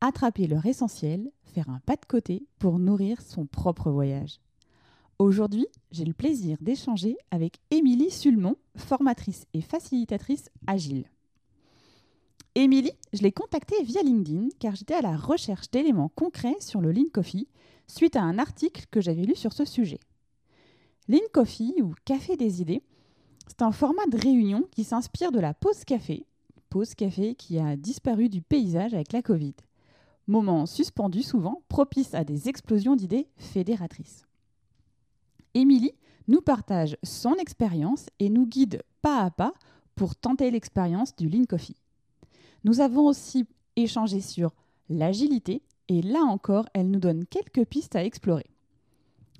attraper leur essentiel, faire un pas de côté pour nourrir son propre voyage. Aujourd'hui, j'ai le plaisir d'échanger avec Émilie Sulmont, formatrice et facilitatrice agile. Émilie, je l'ai contactée via LinkedIn car j'étais à la recherche d'éléments concrets sur le Lean Coffee suite à un article que j'avais lu sur ce sujet. Lean Coffee ou Café des idées, c'est un format de réunion qui s'inspire de la pause café, pause café qui a disparu du paysage avec la Covid. Moment suspendu souvent, propice à des explosions d'idées fédératrices. Émilie nous partage son expérience et nous guide pas à pas pour tenter l'expérience du Lean Coffee. Nous avons aussi échangé sur l'agilité et là encore, elle nous donne quelques pistes à explorer.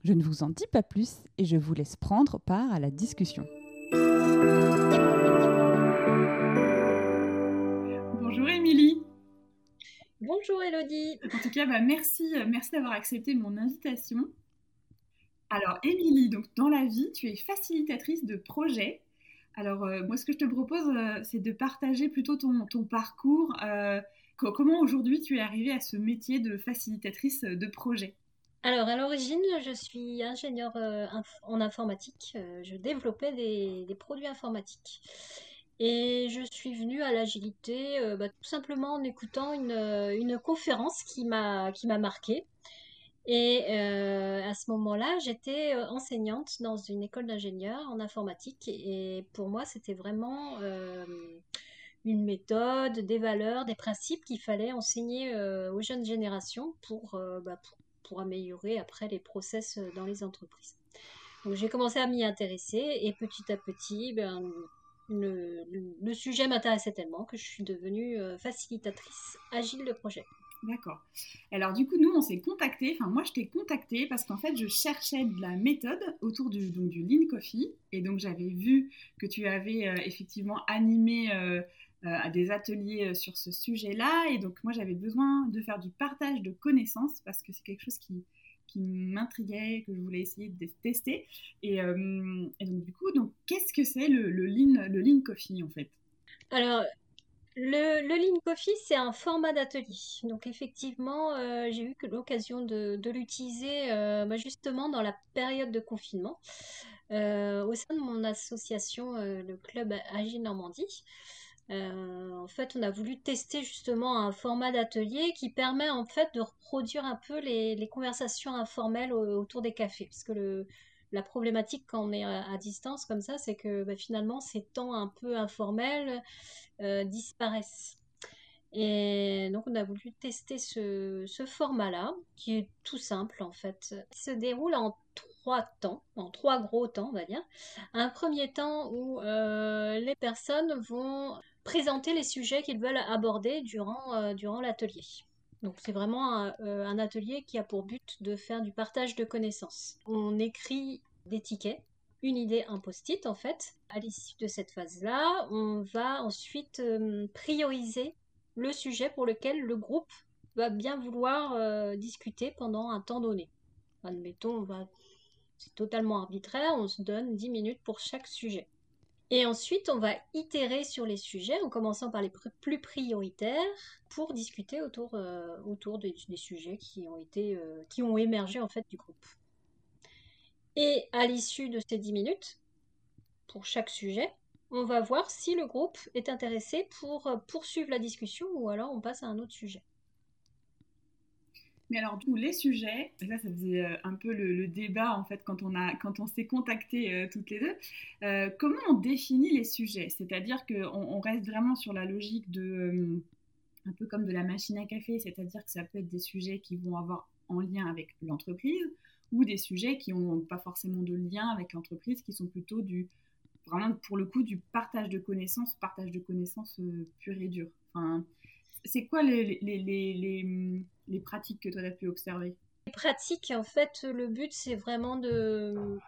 Je ne vous en dis pas plus et je vous laisse prendre part à la discussion. Bonjour Émilie. Bonjour Elodie. En tout cas, bah, merci, merci d'avoir accepté mon invitation. Alors Émilie, donc dans la vie, tu es facilitatrice de projets. Alors euh, moi, ce que je te propose, euh, c'est de partager plutôt ton, ton parcours. Euh, comment aujourd'hui tu es arrivée à ce métier de facilitatrice de projet? Alors, à l'origine, je suis ingénieure euh, en informatique. Euh, je développais des, produits informatiques. Et je suis venue à l'agilité euh, bah, tout simplement en écoutant une, conférence qui m'a qui m'a marquée. Et à ce moment-là, j'étais enseignante dans une école d'ingénieurs en informatique. Et pour moi, c'était vraiment une méthode, des valeurs, des principes qu'il fallait enseigner aux jeunes générations pour, bah, pour pour améliorer après les process euh, dans les entreprises. Donc j'ai commencé à m'y intéresser et petit à petit, ben, le, sujet m'intéressait tellement que je suis devenue euh, facilitatrice agile de projet. D'accord. Alors du coup, nous, on s'est contacté, enfin moi je t'ai contacté parce qu'en fait, je cherchais de la méthode autour du, donc, du Lean Coffee. Et donc j'avais vu que tu avais euh, effectivement animé euh, des ateliers sur ce sujet-là. Et donc, moi, j'avais besoin de faire du partage de connaissances parce que c'est quelque chose qui, qui m'intriguait, que je voulais essayer de tester. Et, euh, donc, du coup, donc, qu'est-ce que c'est le, le, lean, le Coffee, en fait? Alors, le, le, Lean Coffee, c'est un format d'atelier. Donc, effectivement, j'ai eu l'occasion de, l'utiliser bah, justement dans la période de confinement au sein de mon association, le Club Agile Normandie. Euh, en fait, on a voulu tester justement un format d'atelier qui permet en fait de reproduire un peu les, conversations informelles autour des cafés. Parce que la problématique quand on est à, distance comme ça, c'est que bah, finalement ces temps un peu informels euh, disparaissent. Et donc on a voulu tester ce, format-là, qui est tout simple en fait. Il se déroule en trois temps, en trois gros temps on va dire. Un premier temps où euh, les personnes vont présenter les sujets qu'ils veulent aborder durant, euh, durant l'atelier. Donc c'est vraiment euh, un, atelier qui a pour but de faire du partage de connaissances. On écrit des tickets, une idée, un post-it en fait. À l'issue de cette phase-là, on va ensuite euh, prioriser le sujet pour lequel le groupe va bien vouloir discuter pendant un temps donné. Admettons, c'est totalement arbitraire, on se donne 10 minutes pour chaque sujet. Et ensuite, on va itérer sur les sujets en commençant par les plus prioritaires pour discuter autour, euh, autour des, sujets qui ont, été, euh, qui ont émergé en fait du groupe. Et à l'issue de ces 10 minutes, pour chaque sujet, on va voir si le groupe est intéressé pour euh, poursuivre la discussion ou alors on passe à un autre sujet. Mais alors, tous les sujets, ça, ça faisait euh, un peu le, débat en fait quand on, a, quand on s'est contacté euh, toutes les deux. Euh, comment on définit les sujets? C'est-à-dire qu'on on reste vraiment sur la logique de, un peu comme de la machine à café, c'est-à-dire que ça peut être des sujets qui vont avoir en lien avec l'entreprise ou des sujets qui n'ont pas forcément de lien avec l'entreprise, qui sont plutôt du, vraiment pour le coup du partage de connaissances, partage de connaissances pur et dur. Enfin, c'est quoi les, les, les, les, pratiques que toi tu as pu observer? Les pratiques, en fait, le but c'est vraiment de,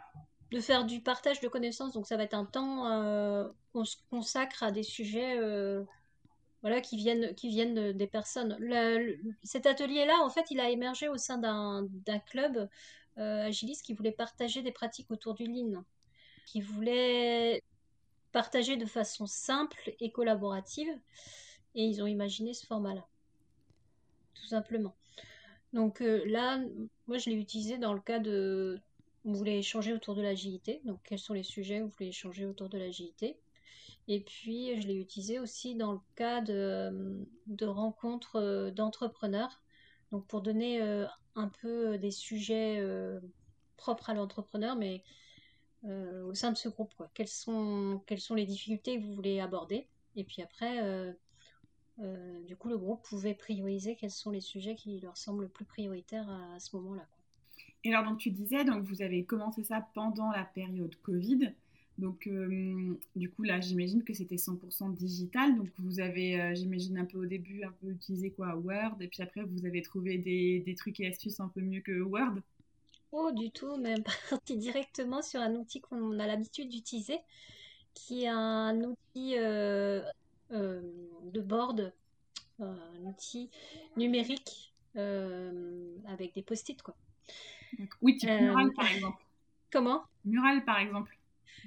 de faire du partage de connaissances. Donc ça va être un temps euh, qu'on se consacre à des sujets euh, voilà, qui, viennent, qui viennent des personnes. cet atelier-là, en fait, il a émergé au sein d'un club euh, agiliste qui voulait partager des pratiques autour du lean, qui voulait partager de façon simple et collaborative. Et ils ont imaginé ce format-là, tout simplement. Donc euh, là, moi, je l'ai utilisé dans le cas de... Vous voulez échanger autour de l'agilité. Donc, quels sont les sujets que vous voulez échanger autour de l'agilité Et puis, je l'ai utilisé aussi dans le cas de, de rencontres euh, d'entrepreneurs. Donc, pour donner euh, un peu des sujets propres à l'entrepreneur, mais au sein de ce groupe. Quoi. Quelles, sont, quelles sont les difficultés que vous voulez aborder Et puis après, euh, du coup, le groupe pouvait prioriser quels sont les sujets qui leur semblent le plus prioritaires à, ce moment-là. Et alors, donc, tu disais, donc, vous avez commencé ça pendant la période Covid. Donc, euh, du coup, là, j'imagine que c'était 100% digital. Donc, vous avez, euh, j'imagine, un peu au début, un peu utilisé quoi, Word. Et puis après, vous avez trouvé des, des trucs et astuces un peu mieux que Word Oh, du tout, même parti directement sur un outil qu'on a l'habitude d'utiliser, qui est un outil euh, de board, euh, un outil numérique euh, avec des post-it. Quoi. Oui, type Mural par exemple. Comment? Mural par exemple.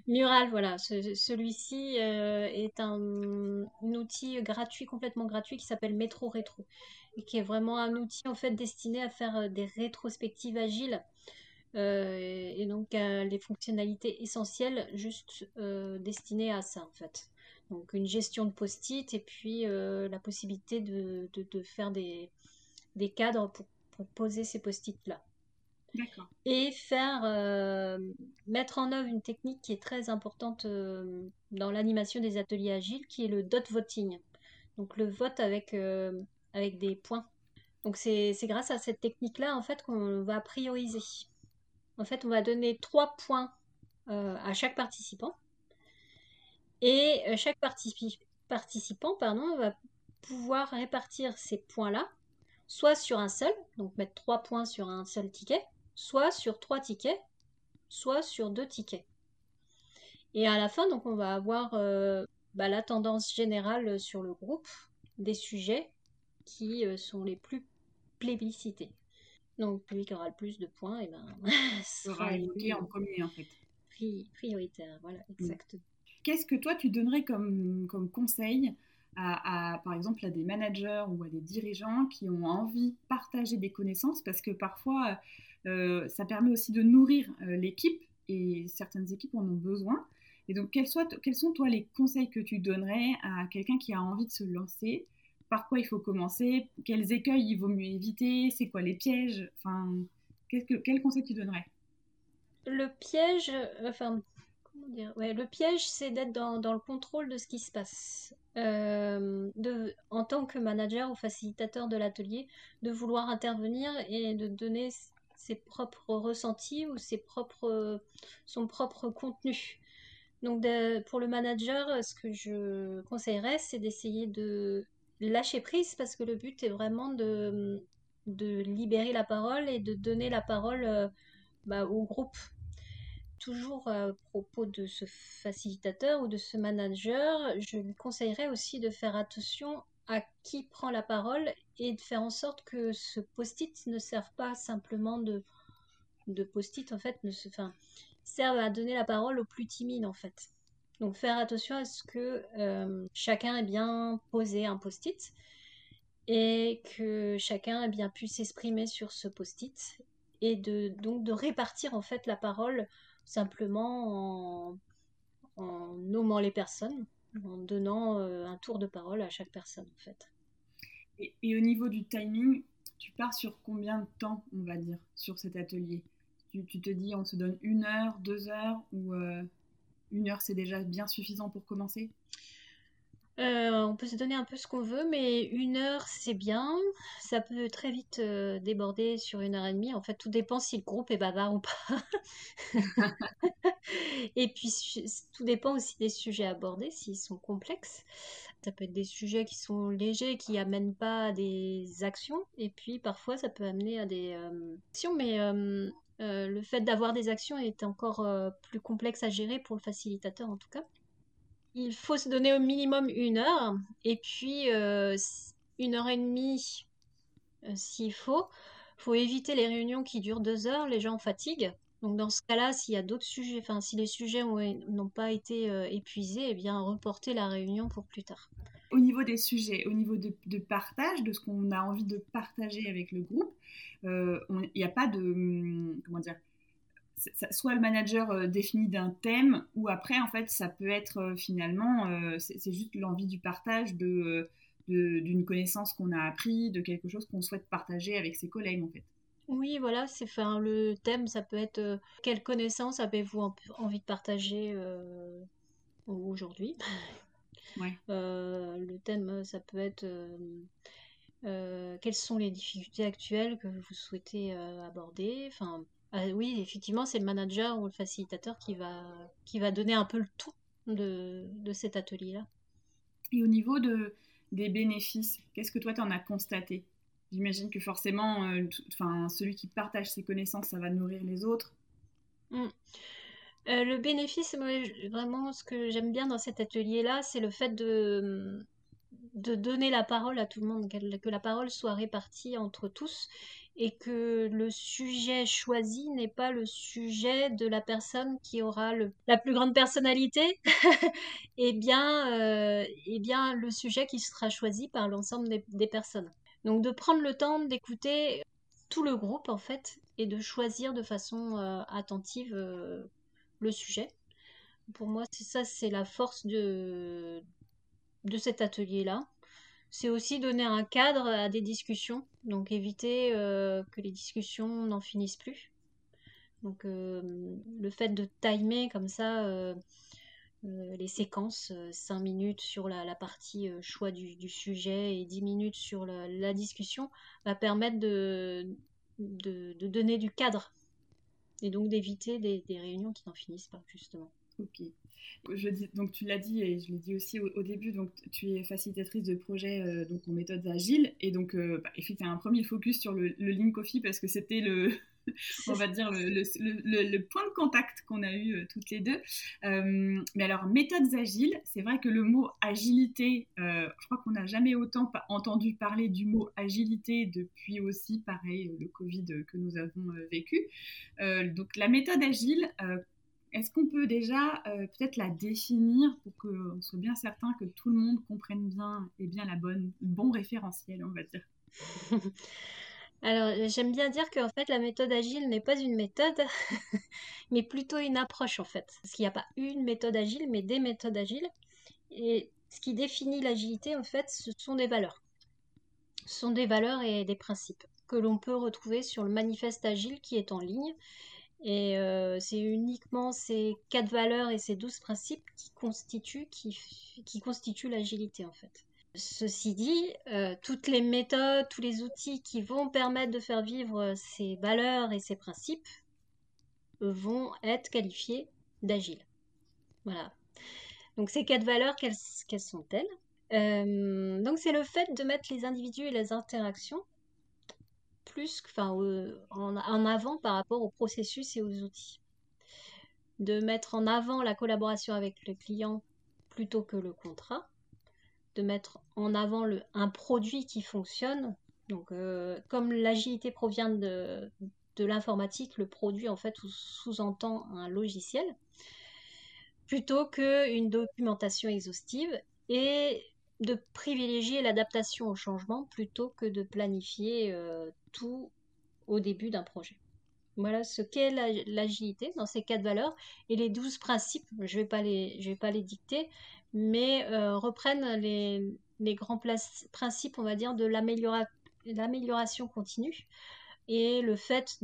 Mural, voilà. Celui-ci est un, outil gratuit, complètement gratuit, qui s'appelle Métro Rétro, et qui est vraiment un outil en fait destiné à faire des rétrospectives agiles. et donc les fonctionnalités essentielles juste destinées à ça en fait. Donc une gestion de post-it et puis euh, la possibilité de, de, faire des, des cadres pour, pour, poser ces post-it-là. D'accord. Et faire euh, mettre en œuvre une technique qui est très importante euh, dans l'animation des ateliers agiles, qui est le dot voting. Donc le vote avec, avec des points. Donc c'est grâce à cette technique-là en fait qu'on va prioriser. En fait, on va donner trois points à chaque participant. Et euh, chaque participant pardon, va pouvoir répartir ces points-là, soit sur un seul, donc mettre trois points sur un seul ticket, soit sur trois tickets, soit sur deux tickets. Et à la fin, donc, on va avoir euh, bah, la tendance générale sur le groupe des sujets qui euh, sont les plus plébiscités. Donc, celui qui aura le plus de points, et eh ben, sera en premier, en fait. prioritaire, voilà, mm. Qu'est-ce que toi, tu donnerais comme, conseil à, par exemple, à des managers ou à des dirigeants qui ont envie de partager des connaissances? Parce que parfois, euh, ça permet aussi de nourrir euh, l'équipe et certaines équipes en ont besoin. Et donc, quels, sont, toi, les conseils que tu donnerais à quelqu'un qui a envie de se lancer? Par quoi il faut commencer? Quels écueils il vaut mieux éviter? C'est quoi les pièges? Enfin, que, quel tu donnerais? Le piège, enfin, le piège, c'est d'être dans, le contrôle de ce qui se passe. Euh, en tant que manager ou facilitateur de l'atelier, de vouloir intervenir et de donner ses propres ressentis ou ses propres, son propre contenu. Donc pour le manager, ce que je conseillerais, c'est d'essayer de lâcher prise parce que le but est vraiment de, de libérer la parole et de donner la parole euh, bah, au groupe toujours à propos de ce facilitateur ou de ce manager, je lui conseillerais aussi de faire attention à qui prend la parole et de faire en sorte que ce post-it ne serve pas simplement de, post-it, en fait, ne se, serve à donner la parole aux plus timides, en fait. Donc faire attention à ce que euh, chacun ait bien posé un post-it et que chacun ait bien pu s'exprimer sur ce post-it et de, donc de répartir en fait la parole simplement en, nommant les personnes, en donnant euh, un tour de parole à chaque personne en fait. Et, au niveau du timing, tu pars sur combien de temps, on va dire, sur cet atelier? Tu, te dis, on se donne une heure, deux heures, ou euh, une heure c'est déjà bien suffisant pour commencer? Euh, on peut se donner un peu ce qu'on veut, mais une heure, c'est bien. Ça peut très vite euh, déborder sur une heure et demie. En fait, tout dépend si le groupe est bavard ou pas. et puis, tout dépend aussi des sujets abordés, s'ils sont complexes. Ça peut être des sujets qui sont légers, qui amènent pas à des actions, et puis parfois ça peut amener à des actions, mais le fait d'avoir des actions est encore plus complexe à gérer pour le facilitateur en tout cas. Il faut se donner au minimum une heure, et puis une heure et demie s'il faut. Il faut éviter les réunions qui durent deux heures, les gens fatiguent. Donc dans ce cas-là, s'il y a d'autres sujets, enfin si les sujets n'ont pas été euh, épuisés, eh bien reporter la réunion pour plus tard. Au niveau des sujets, au niveau de, partage, de ce qu'on a envie de partager avec le groupe, euh, il n'y a pas de hum, comment dire. Soit le manager euh, définit d'un thème, ou après en fait ça peut être finalement c'est juste l'envie du partage de d'une connaissance qu'on a appris, de quelque chose qu'on souhaite partager avec ses collègues en fait. Oui, voilà, c'est enfin, le thème, ça peut être euh, quelle connaissance avez-vous envie de partager euh, aujourd'hui? Euh, le thème, ça peut être quelles sont les difficultés actuelles que vous souhaitez aborder? Enfin, oui, effectivement, c'est le manager ou le facilitateur qui va, qui va donner un peu le tout de, de cet atelier-là. Et au niveau de, des bénéfices, qu'est-ce que toi, tu en as constaté? J'imagine que forcément, euh, enfin, celui qui partage ses connaissances, ça va nourrir les autres. Mm. Euh, le bénéfice, vraiment, ce que j'aime bien dans cet atelier-là, c'est le fait de, de donner la parole à tout le monde, que la parole soit répartie entre tous et que le sujet choisi n'est pas le sujet de la personne qui aura le, la plus grande personnalité, et, bien, euh, et bien le sujet qui sera choisi par l'ensemble des personnes. Donc de prendre le temps d'écouter tout le groupe en fait et de choisir de façon euh, attentive euh, le sujet. Pour moi, c'est ça, c'est la force de, de cet atelier-là. C'est aussi donner un cadre à des discussions, donc éviter euh, que les discussions n'en finissent plus. Donc le fait de timer comme ça euh, les séquences, 5 euh, minutes sur la, partie euh, choix du, sujet et 10 minutes sur la, discussion, va permettre de, donner du cadre et donc d'éviter des, réunions qui n'en finissent pas, justement. Ok. Donc tu l'as dit et je l'ai dit aussi au, début, donc tu es facilitatrice de projet donc en méthode agile et donc bah, effectivement un premier focus sur le, le Lean Coffee parce que c'était le, on va dire, le, point de contact qu'on a eu euh, toutes les deux. Euh, mais alors, méthodes agiles, c'est vrai que le mot agilité, euh, je crois qu'on n'a jamais autant entendu parler du mot agilité depuis aussi, pareil, le Covid que nous avons vécu. donc, la méthode agile, est-ce qu'on peut déjà peut-être la définir pour qu'on soit bien certain que tout le monde comprenne bien et bien la bonne, bon référentiel, on va dire? Alors, j'aime bien dire qu'en fait, la méthode agile n'est pas une méthode, mais plutôt une approche en fait. Parce qu'il n'y a pas une méthode agile, mais des méthodes agiles. Et ce qui définit l'agilité, en fait, ce sont des valeurs. Ce sont des valeurs et des principes que l'on peut retrouver sur le manifeste agile qui est en ligne. Et euh, c'est uniquement ces quatre valeurs et ces douze principes qui constituent, qui, qui constituent l'agilité en fait. Ceci dit, euh, toutes les méthodes, tous les outils qui vont permettre de faire vivre ces valeurs et ces principes vont être qualifiés d'agiles. Voilà. Donc ces quatre valeurs, quelles, sont-elles? Euh, Donc c'est le fait de mettre les individus et les interactions plus, enfin, en, en avant par rapport au processus et aux outils. De mettre en avant la collaboration avec le client plutôt que le contrat de mettre en avant le, un produit qui fonctionne. Donc, euh, comme l'agilité provient de, de l'informatique, le produit en fait sous-entend un logiciel, plutôt qu'une documentation exhaustive, et de privilégier l'adaptation au changement plutôt que de planifier euh, tout au début d'un projet. Voilà ce qu'est l'agilité dans ces quatre valeurs et les douze principes. Je ne vais, pas les, je vais pas les dicter, mais euh, reprennent les, grands principes, on va dire, de l'amélioration continue et le fait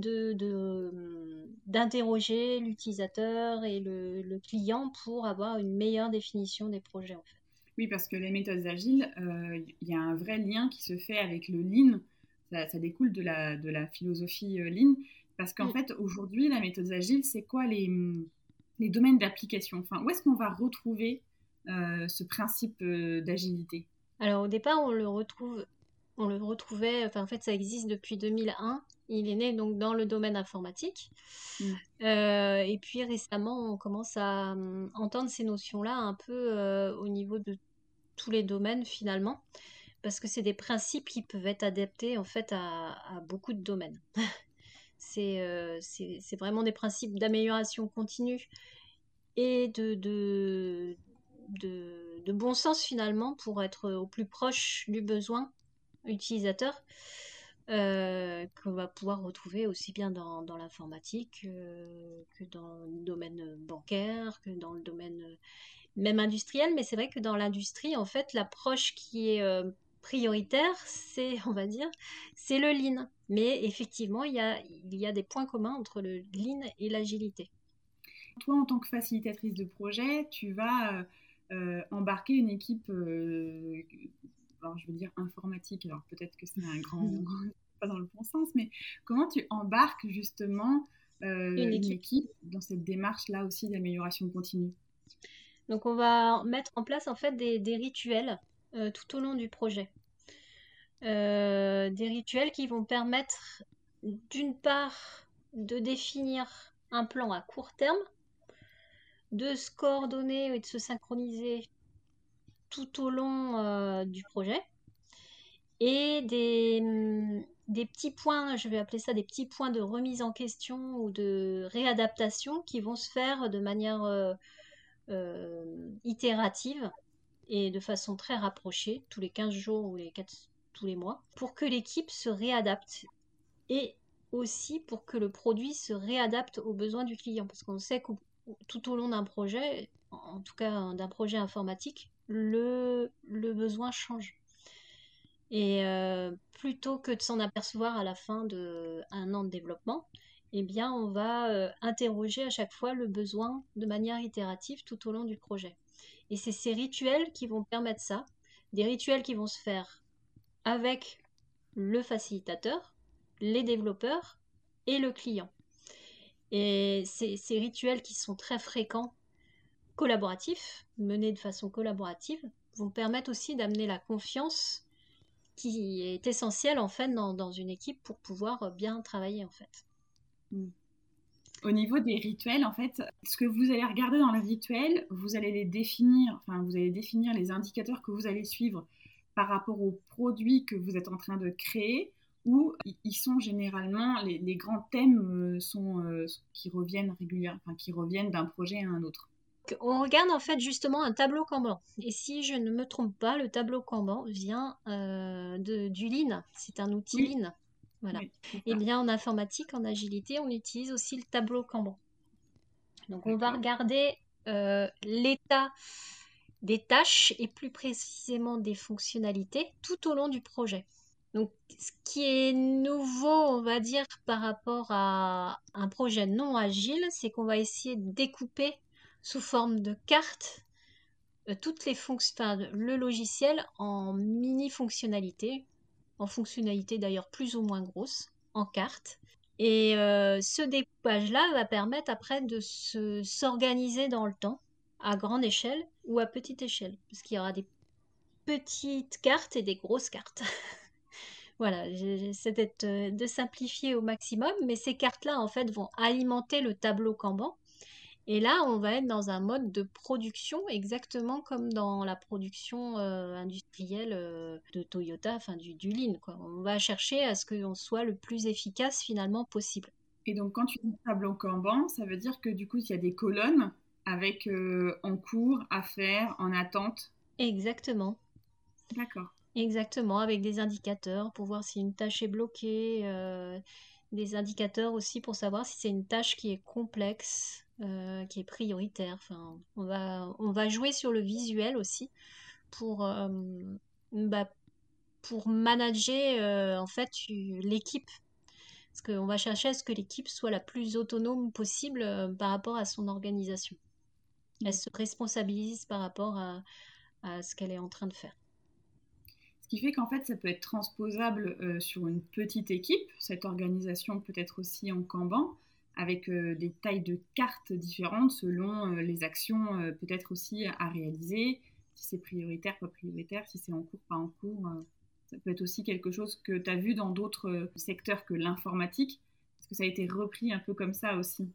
d'interroger l'utilisateur et le, client pour avoir une meilleure définition des projets en fait. Oui, parce que les méthodes agiles, euh, il y a un vrai lien qui se fait avec le lean. Ça, découle de la, de la philosophie euh, lean. Parce qu'en fait, aujourd'hui, la méthode agile, c'est quoi les, les domaines d'application? Enfin, où est-ce qu'on va retrouver ce principe d'agilité? Alors au départ, on le retrouve, on le retrouvait, enfin en fait ça existe depuis 2001. Il est né donc dans le domaine informatique. Mm. et puis récemment, on commence à entendre ces notions-là un peu au niveau de tous les domaines finalement parce que c'est des principes qui peuvent être adaptés en fait à, beaucoup de domaines. Euh, c'est vraiment des principes d'amélioration continue et de, de, de, bon sens finalement pour être au plus proche du besoin utilisateur euh, qu'on va pouvoir retrouver aussi bien dans, dans l'informatique euh, que dans le domaine bancaire, que dans le domaine même industriel. Mais c'est vrai que dans l'industrie, en fait, l'approche qui est prioritaire, c'est, on va dire, c'est le lean. Mais effectivement, il y a, il y a des points communs entre le lean et l'agilité. Toi, en tant que facilitatrice de projet, tu vas euh, euh, embarquer une équipe, euh, alors je veux dire informatique, alors peut-être que c'est un grand, pas dans le bon sens, mais comment tu embarques justement une, équipe. dans cette démarche-là aussi d'amélioration continue? Donc on va mettre en place en fait des, rituels euh, tout au long du projet. Euh, des rituels qui vont permettre d'une part de définir un plan à court terme, de se coordonner et de se synchroniser tout au long euh, du projet, et des, petits points, je vais appeler ça des petits points de remise en question ou de réadaptation qui vont se faire de manière itérative et de façon très rapprochée, tous les 15 jours ou les 4, tous les mois, pour que l'équipe se réadapte et aussi pour que le produit se réadapte aux besoins du client. Parce qu'on sait que tout au long d'un projet, en tout cas d'un projet informatique, le, le besoin change. Et euh, plutôt que de s'en apercevoir à la fin d'un an de développement, eh bien, on va euh, interroger à chaque fois le besoin de manière itérative tout au long du projet. Et c'est ces rituels qui vont permettre ça, des rituels qui vont se faire avec le facilitateur, les développeurs et le client. Et ces, rituels qui sont très fréquents, collaboratifs, menés de façon collaborative, vont permettre aussi d'amener la confiance qui est essentielle en fait dans, une équipe pour pouvoir bien travailler en fait. Mm au niveau des rituels, en fait, ce que vous allez regarder dans les rituels, vous allez les définir, enfin, vous allez définir les indicateurs que vous allez suivre par rapport aux produits que vous êtes en train de créer, ou ils sont généralement les, grands thèmes euh, sont euh, qui reviennent régulièrement, enfin, qui reviennent d'un projet à un autre. On regarde en fait justement un tableau Kanban. Et si je ne me trompe pas, le tableau Kanban vient euh, de, du Lean. C'est un outil Lean. Voilà. et bien en informatique, en agilité, on utilise aussi le tableau Kanban. Donc on va regarder euh, l'état des tâches et plus précisément des fonctionnalités tout au long du projet. Donc ce qui est nouveau, on va dire, par rapport à un projet non agile, c'est qu'on va essayer de découper sous forme de cartes euh, toutes les fonctions, le logiciel en mini fonctionnalités en fonctionnalités d'ailleurs plus ou moins grosses, en cartes. Et euh, ce découpage-là va permettre après de s'organiser dans le temps, à grande échelle ou à petite échelle, parce qu'il y aura des petites cartes et des grosses cartes. voilà, j'essaie de simplifier au maximum, mais ces cartes-là, en fait, vont alimenter le tableau Kanban et là, on va être dans un mode de production exactement comme dans la production euh, industrielle euh, de Toyota, enfin du, du Lean. Quoi. On va chercher à ce qu'on soit le plus efficace finalement possible. Et donc, quand tu dis tableau Kanban, ça veut dire que du coup, il y a des colonnes avec euh, en cours, à faire, en attente. Exactement. D'accord. Exactement, avec des indicateurs pour voir si une tâche est bloquée, des indicateurs aussi pour savoir si c'est une tâche qui est complexe, euh, qui est prioritaire. Enfin, on va, on va jouer sur le visuel aussi pour, euh, bah, pour manager euh, en fait l'équipe. Parce qu'on va chercher à ce que l'équipe soit la plus autonome possible par rapport à son organisation. Elle se responsabilise par rapport à, ce qu'elle est en train de faire. Ce qui fait qu'en fait, ça peut être transposable sur une petite équipe. Cette organisation peut être aussi en Kanban avec des tailles de cartes différentes selon les actions peut-être aussi à réaliser, si c'est prioritaire, pas prioritaire, si c'est en cours, pas en cours. ça peut être aussi quelque chose que tu as vu dans d'autres secteurs que l'informatique. Est-ce que ça a été repris un peu comme ça aussi?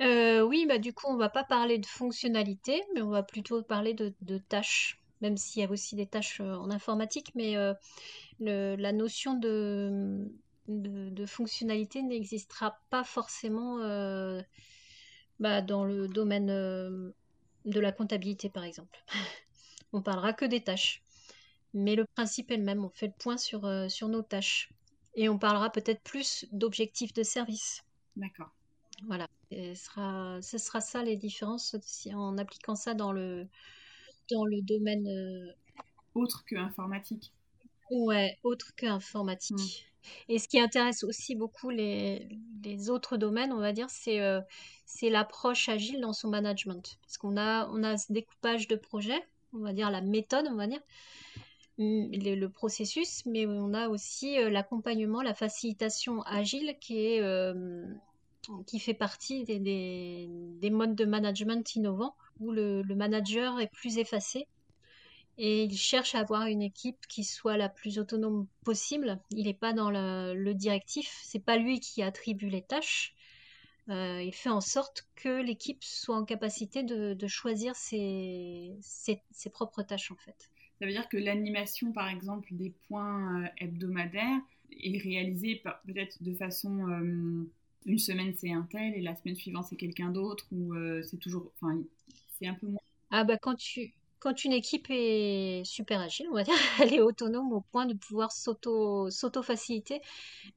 Oui, bah, du coup, on va pas parler de fonctionnalité, mais on va plutôt parler de tâches même s'il y a aussi des tâches en informatique, mais la notion de, de, fonctionnalité n'existera pas forcément bah, dans le domaine de la comptabilité, par exemple. on parlera que des tâches. Mais le principe est le même, on fait le point sur, sur nos tâches. Et on parlera peut-être plus d'objectifs de service. D'accord. Voilà. ce, sera, ce sera ça les différences en appliquant ça dans le, dans le domaine. Autre que informatique. Ouais, autre que informatique. Hmm. Et ce qui intéresse aussi beaucoup les, les autres domaines, on va dire, c'est euh, c'est l'approche agile dans son management. Parce qu'on a, on a ce découpage de projet, on va dire la méthode, on va dire, hmm, le, processus, mais on a aussi euh, l'accompagnement, la facilitation agile qui est. Euh, qui fait partie des, des, des, modes de management innovants où le, le manager est plus effacé et il cherche à avoir une équipe qui soit la plus autonome possible. Il n'est pas dans le, le directif, c'est pas lui qui attribue les tâches. Euh, il fait en sorte que l'équipe soit en capacité de, de choisir ses, ses, ses, propres tâches en fait. Ça veut dire que l'animation, par exemple, des points euh, hebdomadaires est réalisée peut-être de façon euh, une semaine c'est un tel et la semaine suivante c'est quelqu'un d'autre ou c'est toujours, enfin, c'est un peu moins. Ah bah quand tu quand une équipe est super agile, on va dire, elle est autonome au point de pouvoir s'auto, s'auto-faciliter.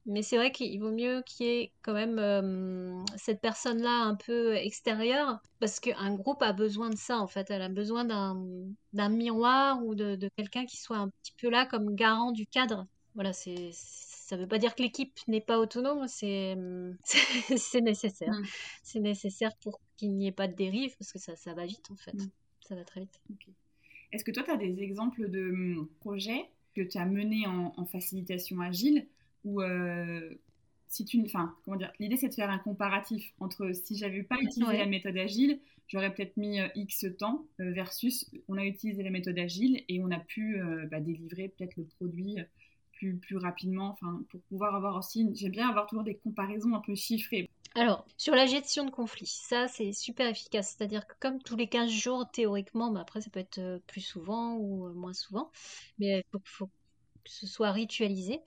Mais c'est vrai qu'il vaut mieux qu'il y ait quand même euh, cette personne-là un peu extérieure, parce qu'un groupe a besoin de ça, en fait. Elle a besoin d'un, miroir ou de, de quelqu'un qui soit un petit peu là comme garant du cadre. Voilà, c'est, ça ne veut pas dire que l'équipe n'est pas autonome, c'est, nécessaire. Mm. C'est nécessaire pour qu'il n'y ait pas de dérive, parce que ça, ça va vite, en fait. Mm ça va très vite. Est-ce que toi, tu as des exemples de hum, projets que tu as menés en, facilitation agile ou euh, si tu, enfin, comment dire, l'idée c'est de faire un comparatif entre si j'avais pas utilisé la méthode agile, j'aurais peut-être mis euh, X temps euh, versus on a utilisé la méthode agile et on a pu bah, délivrer peut-être le produit plus, plus rapidement, enfin, pour pouvoir avoir aussi, j'aime bien avoir toujours des comparaisons un peu chiffrées. Alors, sur la gestion de conflits, ça c'est super efficace. C'est-à-dire que comme tous les 15 jours, théoriquement, mais après ça peut être euh, plus souvent ou euh, moins souvent, mais il faut, que ce soit ritualisé.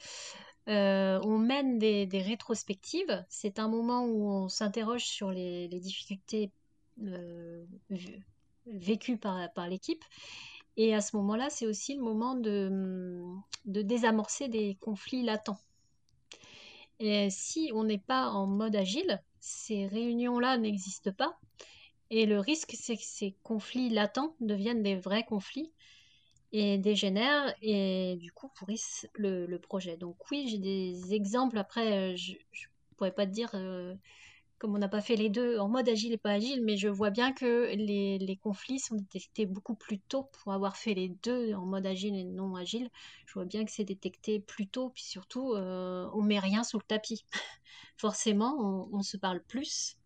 Euh, on mène des, rétrospectives. C'est un moment où on s'interroge sur les, difficultés vécues par, l'équipe. Et à ce moment-là, c'est aussi le moment de désamorcer des conflits latents. Et si on n'est pas en mode agile, ces réunions-là n'existent pas. Et le risque, c'est que ces conflits latents deviennent des vrais conflits et dégénèrent et du coup pourrissent le, projet. Donc oui, j'ai des exemples. Après, je ne pourrais pas te dire euh, comme on n'a pas fait les deux en mode agile et pas agile, mais je vois bien que les, conflits sont détectés beaucoup plus tôt pour avoir fait les deux en mode agile et non agile. Je vois bien que c'est détecté plus tôt, puis surtout, euh, on met rien sous le tapis. Forcément, on, se parle plus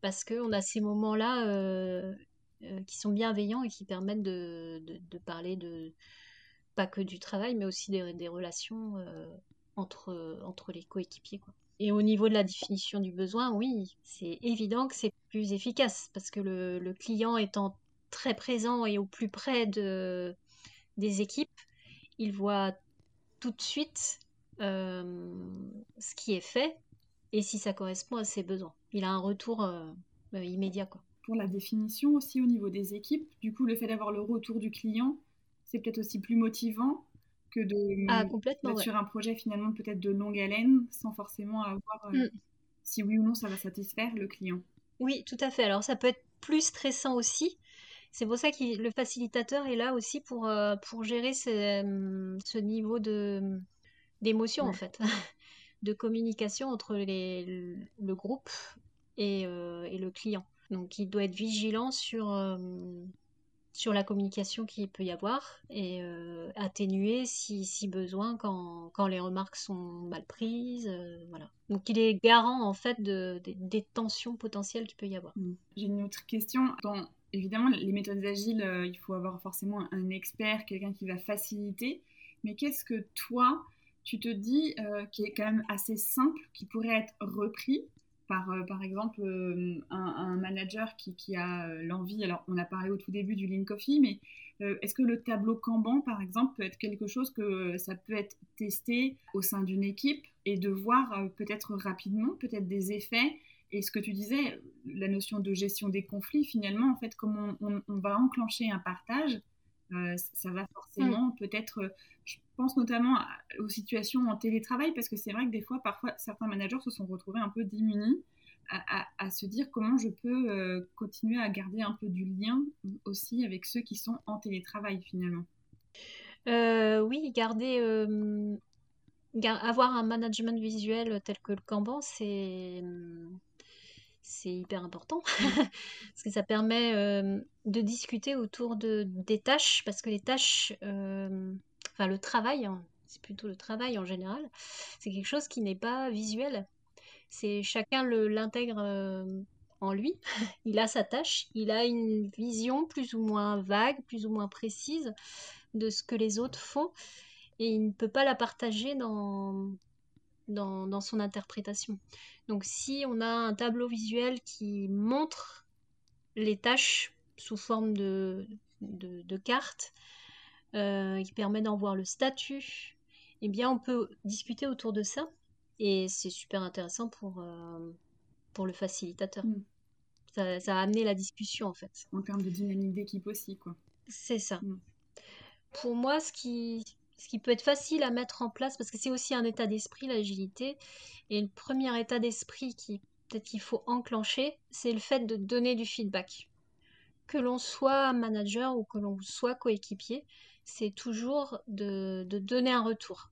parce qu'on a ces moments-là euh, euh, qui sont bienveillants et qui permettent de, parler de pas que du travail, mais aussi des, relations entre, entre les coéquipiers. Et au niveau de la définition du besoin, oui, c'est évident que c'est plus efficace parce que le, client étant très présent et au plus près de, des équipes, il voit tout de suite euh, ce qui est fait et si ça correspond à ses besoins. Il a un retour euh, euh, immédiat. Quoi. Pour la définition aussi au niveau des équipes, du coup, le fait d'avoir le retour du client, c'est peut-être aussi plus motivant que de ah, complètement, sur un projet finalement peut-être de longue haleine sans forcément avoir euh, mm. si oui ou non ça va satisfaire le client. Oui, tout à fait. Alors ça peut être plus stressant aussi. C'est pour ça que le facilitateur est là aussi pour, euh, pour gérer ce, ce niveau de d'émotion en fait, de communication entre les, le groupe et, euh, et, le client. Donc il doit être vigilant sur sur la communication qu'il peut y avoir et atténuer si, si besoin quand, quand, les remarques sont mal prises. voilà. Donc il est garant en fait de, des tensions potentielles qu'il peut y avoir. Mmh. J'ai une autre question. Évidemment, les méthodes agiles, il faut avoir forcément un expert, quelqu'un qui va faciliter. Mais qu'est-ce que toi, tu te dis qui est quand même assez simple, qui pourrait être repris par, euh, par exemple, euh, un, manager qui, qui a euh, l'envie, alors on a parlé au tout début du Lean Coffee, mais est-ce que le tableau Kanban, par exemple, peut être quelque chose que ça peut être testé au sein d'une équipe et de voir peut-être rapidement, peut-être des effets? Et ce que tu disais, la notion de gestion des conflits, finalement, en fait, comme on, on va enclencher un partage, euh, ça va forcément peut-être, euh, je pense notamment aux situations en télétravail, parce que c'est vrai que des fois, parfois, certains managers se sont retrouvés un peu démunis à, se dire comment je peux euh, continuer à garder un peu du lien aussi avec ceux qui sont en télétravail finalement. oui, garder, avoir un management visuel tel que le Kanban, c'est c'est hyper important parce que ça permet euh, de discuter autour de, des tâches parce que les tâches, euh, enfin le travail, hein, c'est plutôt le travail en général, c'est quelque chose qui n'est pas visuel. C'est chacun l'intègre euh, en lui. il a sa tâche, il a une vision plus ou moins vague, plus ou moins précise de ce que les autres font et il ne peut pas la partager dans, dans, dans son interprétation. Donc si on a un tableau visuel qui montre les tâches sous forme de, de, cartes, euh, qui permet d'en voir le statut, eh bien on peut discuter autour de ça. Et c'est super intéressant pour, euh, pour le facilitateur. Mm. Ça, ça, a amené la discussion en fait. En termes de dynamique d'équipe aussi, quoi. C'est ça. Mm. Pour moi, ce qui, ce qui peut être facile à mettre en place, parce que c'est aussi un état d'esprit, l'agilité. Et le premier état d'esprit qui peut-être qu'il faut enclencher, c'est le fait de donner du feedback. Que l'on soit manager ou que l'on soit coéquipier, c'est toujours de, donner un retour.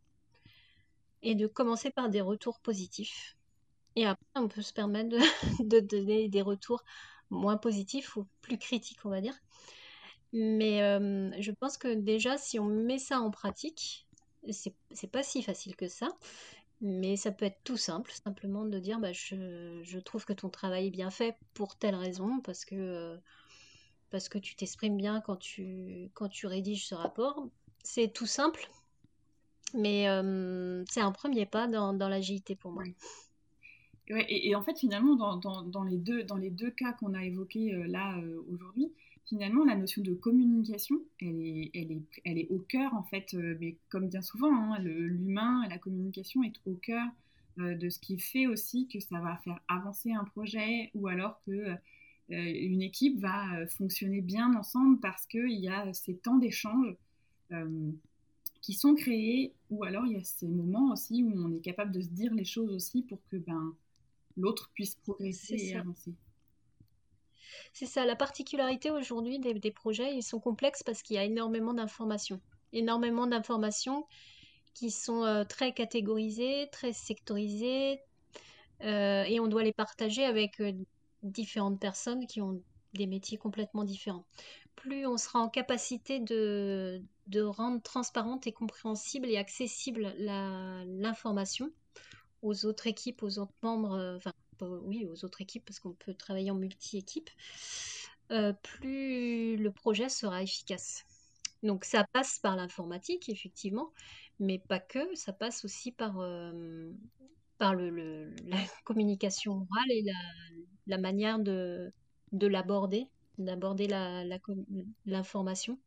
Et de commencer par des retours positifs. Et après, on peut se permettre de, de donner des retours moins positifs ou plus critiques, on va dire. Mais euh, je pense que déjà, si on met ça en pratique, c'est pas si facile que ça. Mais ça peut être tout simple, simplement de dire bah, je, trouve que ton travail est bien fait pour telle raison, parce que, euh, parce que tu t'exprimes bien quand tu, quand tu rédiges ce rapport. C'est tout simple, mais euh, c'est un premier pas dans, dans l'agilité pour moi. Ouais, et, en fait, finalement, dans, dans, les, deux, dans les deux cas qu'on a évoqués là aujourd'hui, finalement, la notion de communication, elle est, elle est, elle est au cœur, en fait, euh, mais comme bien souvent, hein, l'humain, la communication est au cœur euh, de ce qui fait aussi que ça va faire avancer un projet ou alors que euh, une équipe va fonctionner bien ensemble parce qu'il y a ces temps d'échange qui sont créés ou alors il y a ces moments aussi où on est capable de se dire les choses aussi pour que ben, l'autre puisse progresser et avancer. C'est ça, la particularité aujourd'hui des, projets, ils sont complexes parce qu'il y a énormément d'informations. Énormément d'informations qui sont euh, très catégorisées, très sectorisées, euh, et on doit les partager avec euh, différentes personnes qui ont des métiers complètement différents. Plus on sera en capacité de, rendre transparente et compréhensible et accessible l'information aux autres équipes, aux autres membres, oui, aux autres équipes, parce qu'on peut travailler en multi-équipe, euh, plus le projet sera efficace. Donc ça passe par l'informatique, effectivement, mais pas que, ça passe aussi par, euh, par le, la communication orale et la, la manière de, de l'aborder, d'aborder l'information. La,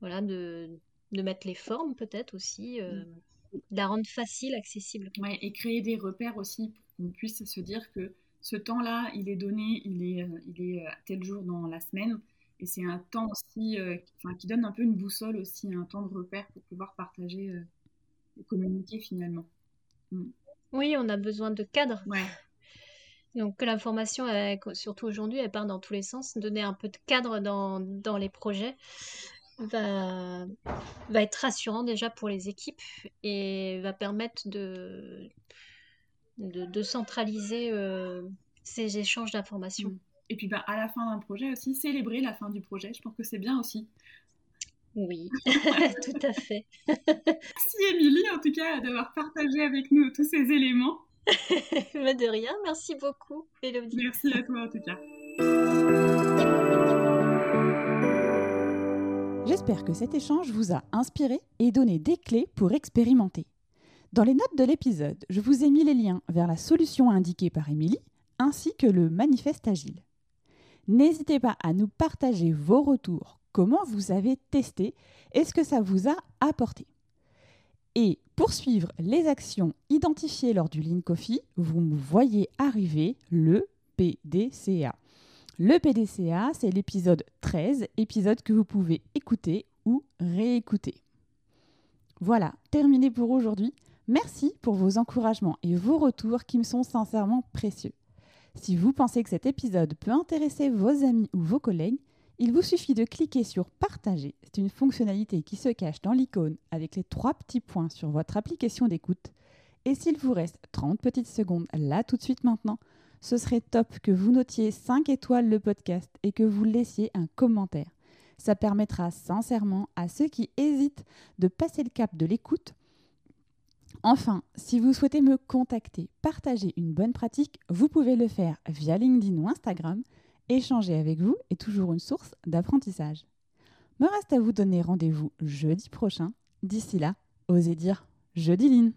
voilà, de, de, mettre les formes peut-être aussi, euh, mm. de la rendre facile, accessible. Ouais, et créer des repères aussi on puisse se dire que ce temps-là, il est donné, il est, euh, il est euh, tel jour dans la semaine. Et c'est un temps aussi euh, qui donne un peu une boussole aussi, un temps de repère pour pouvoir partager et communiquer finalement. Mm. Oui, on a besoin de cadre. Ouais. Donc que l'information, surtout aujourd'hui, elle part dans tous les sens. Donner un peu de cadre dans, dans les projets va, va être rassurant déjà pour les équipes et va permettre de, de, centraliser euh, ces échanges d'informations. Et puis bah, à la fin d'un projet aussi, célébrer la fin du projet. Je pense que c'est bien aussi. Oui, tout à fait. Merci Émilie, en tout cas, d'avoir partagé avec nous tous ces éléments. Mais de rien, merci beaucoup, Elodie. Merci à toi, en tout cas. J'espère que cet échange vous a inspiré et donné des clés pour expérimenter. Dans les notes de l'épisode, je vous ai mis les liens vers la solution indiquée par Émilie ainsi que le manifeste agile. N'hésitez pas à nous partager vos retours, comment vous avez testé et ce que ça vous a apporté. Et pour suivre les actions identifiées lors du Lean Coffee, vous me voyez arriver le PDCA. Le PDCA, c'est l'épisode 13, épisode que vous pouvez écouter ou réécouter. Voilà, terminé pour aujourd'hui. Merci pour vos encouragements et vos retours qui me sont sincèrement précieux. Si vous pensez que cet épisode peut intéresser vos amis ou vos collègues, il vous suffit de cliquer sur Partager. C'est une fonctionnalité qui se cache dans l'icône avec les trois petits points sur votre application d'écoute. Et s'il vous reste 30 petites secondes là tout de suite maintenant, ce serait top que vous notiez 5 étoiles le podcast et que vous laissiez un commentaire. Ça permettra sincèrement à ceux qui hésitent de passer le cap de l'écoute. Enfin, si vous souhaitez me contacter, partager une bonne pratique, vous pouvez le faire via LinkedIn ou Instagram. Échanger avec vous est toujours une source d'apprentissage. Me reste à vous donner rendez-vous jeudi prochain. D'ici là, osez dire jeudi Line.